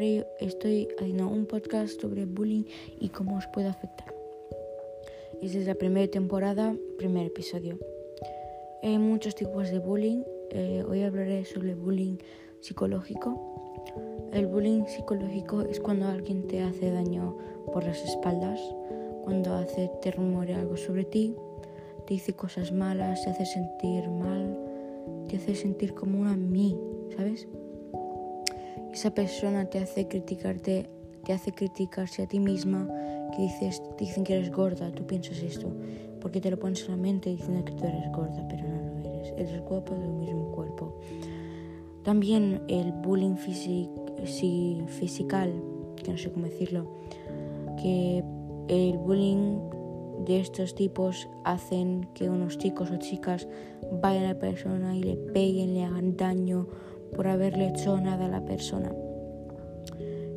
Estoy haciendo un podcast sobre bullying y cómo os puede afectar. Esta es la primera temporada, primer episodio. Hay muchos tipos de bullying. Eh, hoy hablaré sobre bullying psicológico. El bullying psicológico es cuando alguien te hace daño por las espaldas, cuando hace, te rumorea algo sobre ti, te dice cosas malas, te hace sentir mal, te hace sentir como una mí, ¿sabes? Esa persona te hace criticarte, te hace criticarse a ti misma, que dices, dicen que eres gorda, tú piensas esto, porque te lo pones en la mente diciendo que tú eres gorda, pero no lo eres, eres guapo de tu mismo cuerpo. También el bullying físico, que no sé cómo decirlo, que el bullying de estos tipos hacen que unos chicos o chicas vayan a la persona y le peguen, le hagan daño por haberle hecho nada a la persona.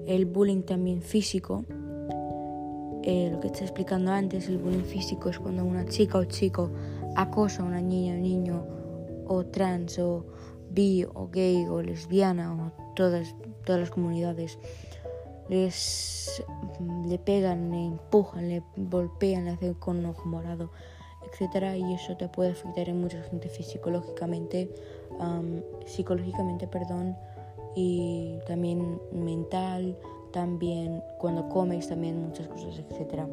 El bullying también físico, eh, lo que está explicando antes, el bullying físico es cuando una chica o chico acosa a una niña o niño o trans o bi o gay o lesbiana o todas, todas las comunidades les le pegan, le empujan, le golpean, le hacen con un ojo morado, etcétera y eso te puede afectar en mucha gente fisiológicamente psicológicamente, perdón, y también mental, también cuando comes, también muchas cosas, etc.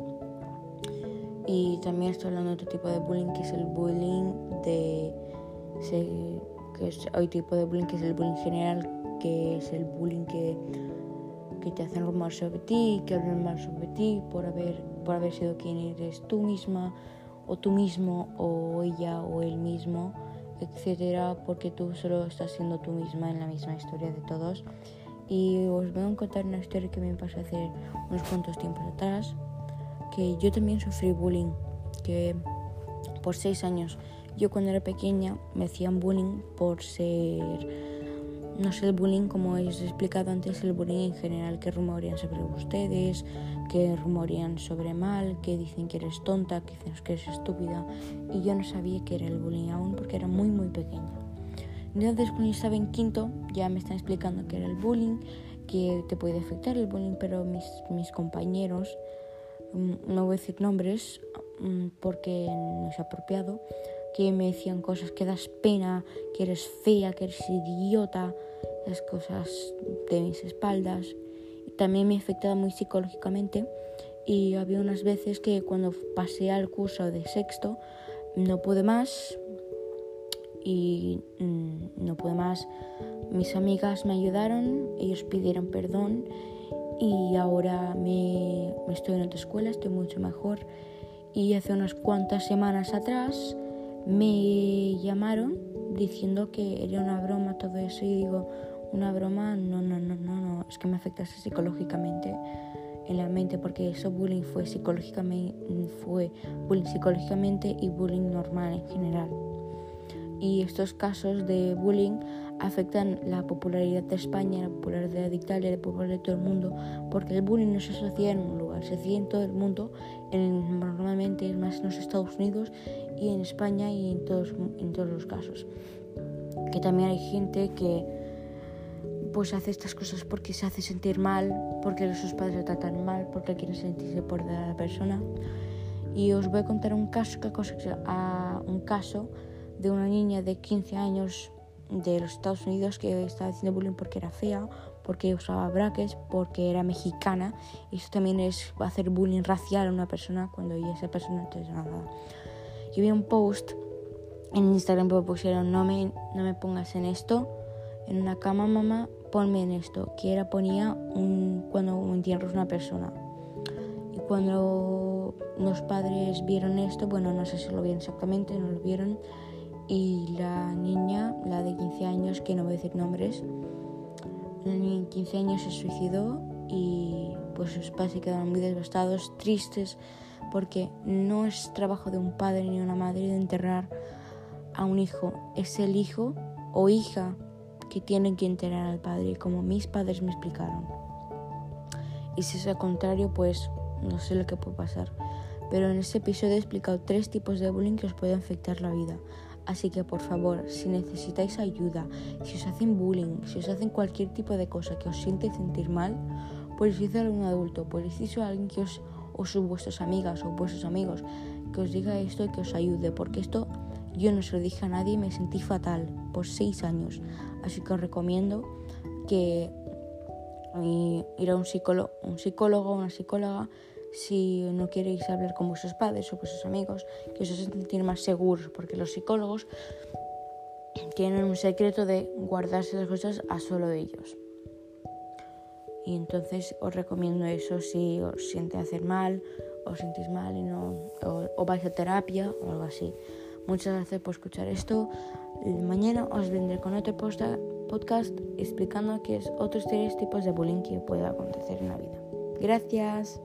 Y también estoy hablando de otro tipo de bullying, que es el bullying de... que es, hay tipo de bullying que es el bullying general, que es el bullying que, que te hacen rumor sobre ti, que hablan mal sobre ti por haber, por haber sido quien eres tú misma, o tú mismo, o ella, o él mismo etcétera, porque tú solo estás siendo tú misma en la misma historia de todos. Y os voy a contar una historia que me pasó hace unos cuantos tiempos atrás, que yo también sufrí bullying, que por seis años, yo cuando era pequeña me hacían bullying por ser no sé el bullying como he explicado antes, el bullying en general que rumorean sobre ustedes, que rumorean sobre mal, que dicen que eres tonta, que dicen que eres estúpida. Y yo no sabía que era el bullying aún porque era muy muy pequeña. Entonces cuando yo estaba en quinto ya me están explicando que era el bullying, que te puede afectar el bullying, pero mis, mis compañeros, mm, no voy a decir nombres mm, porque no es apropiado, que me decían cosas que das pena, que eres fea, que eres idiota, las cosas de mis espaldas. También me afectaba muy psicológicamente y había unas veces que cuando pasé al curso de sexto no pude más y mm, no pude más. Mis amigas me ayudaron, ellos pidieron perdón y ahora me estoy en otra escuela, estoy mucho mejor. Y hace unas cuantas semanas atrás me llamaron diciendo que era una broma todo eso y digo, una broma, no, no, no, no, no, es que me afectase psicológicamente en la mente porque eso bullying fue psicológicamente, fue bullying psicológicamente y bullying normal en general. Y estos casos de bullying afectan la popularidad de España, la popularidad de Italia, la popularidad de todo el mundo, porque el bullying no se asocia en un lugar, se asocia en todo el mundo, en, normalmente es más en los Estados Unidos y en España y en todos, en todos los casos. Que también hay gente que pues hace estas cosas porque se hace sentir mal, porque sus padres le tratan mal, porque quieren sentirse por de la persona. Y os voy a contar un caso, a un caso de una niña de 15 años de los Estados Unidos que estaba haciendo bullying porque era fea, porque usaba brackets, porque era mexicana. Eso también es hacer bullying racial a una persona cuando esa persona te nada. Yo vi un post en Instagram que pusieron no me, no me pongas en esto, en una cama mamá, ponme en esto, que era ponía un, cuando entierras una persona. Y cuando los padres vieron esto, bueno, no sé si lo vieron exactamente, no lo vieron, y la niña, la de 15 años, que no voy a decir nombres, la niña de 15 años se suicidó y pues sus padres se quedaron muy devastados, tristes, porque no es trabajo de un padre ni una madre de enterrar a un hijo, es el hijo o hija que tienen que enterar al padre, como mis padres me explicaron. Y si es al contrario, pues no sé lo que puede pasar. Pero en este episodio he explicado tres tipos de bullying que os pueden afectar la vida. Así que por favor, si necesitáis ayuda, si os hacen bullying, si os hacen cualquier tipo de cosa que os siente sentir mal, podéis decirlo a un adulto, podéis decirlo a alguien que os, o sus vuestras amigas o vuestros amigos, que os diga esto y que os ayude, porque esto yo no se lo dije a nadie y me sentí fatal por seis años. Así que os recomiendo que ir a un psicólogo, un psicólogo una psicóloga si no queréis hablar con vuestros padres o vuestros amigos, que os sentir más seguros, porque los psicólogos tienen un secreto de guardarse las cosas a solo ellos. Y entonces os recomiendo eso si os siente hacer mal, os sentís mal y no, o, vais a terapia o algo así. Muchas gracias por escuchar esto. Mañana os vendré con otro podcast explicando qué es otros tres tipos de bullying que puede acontecer en la vida. Gracias.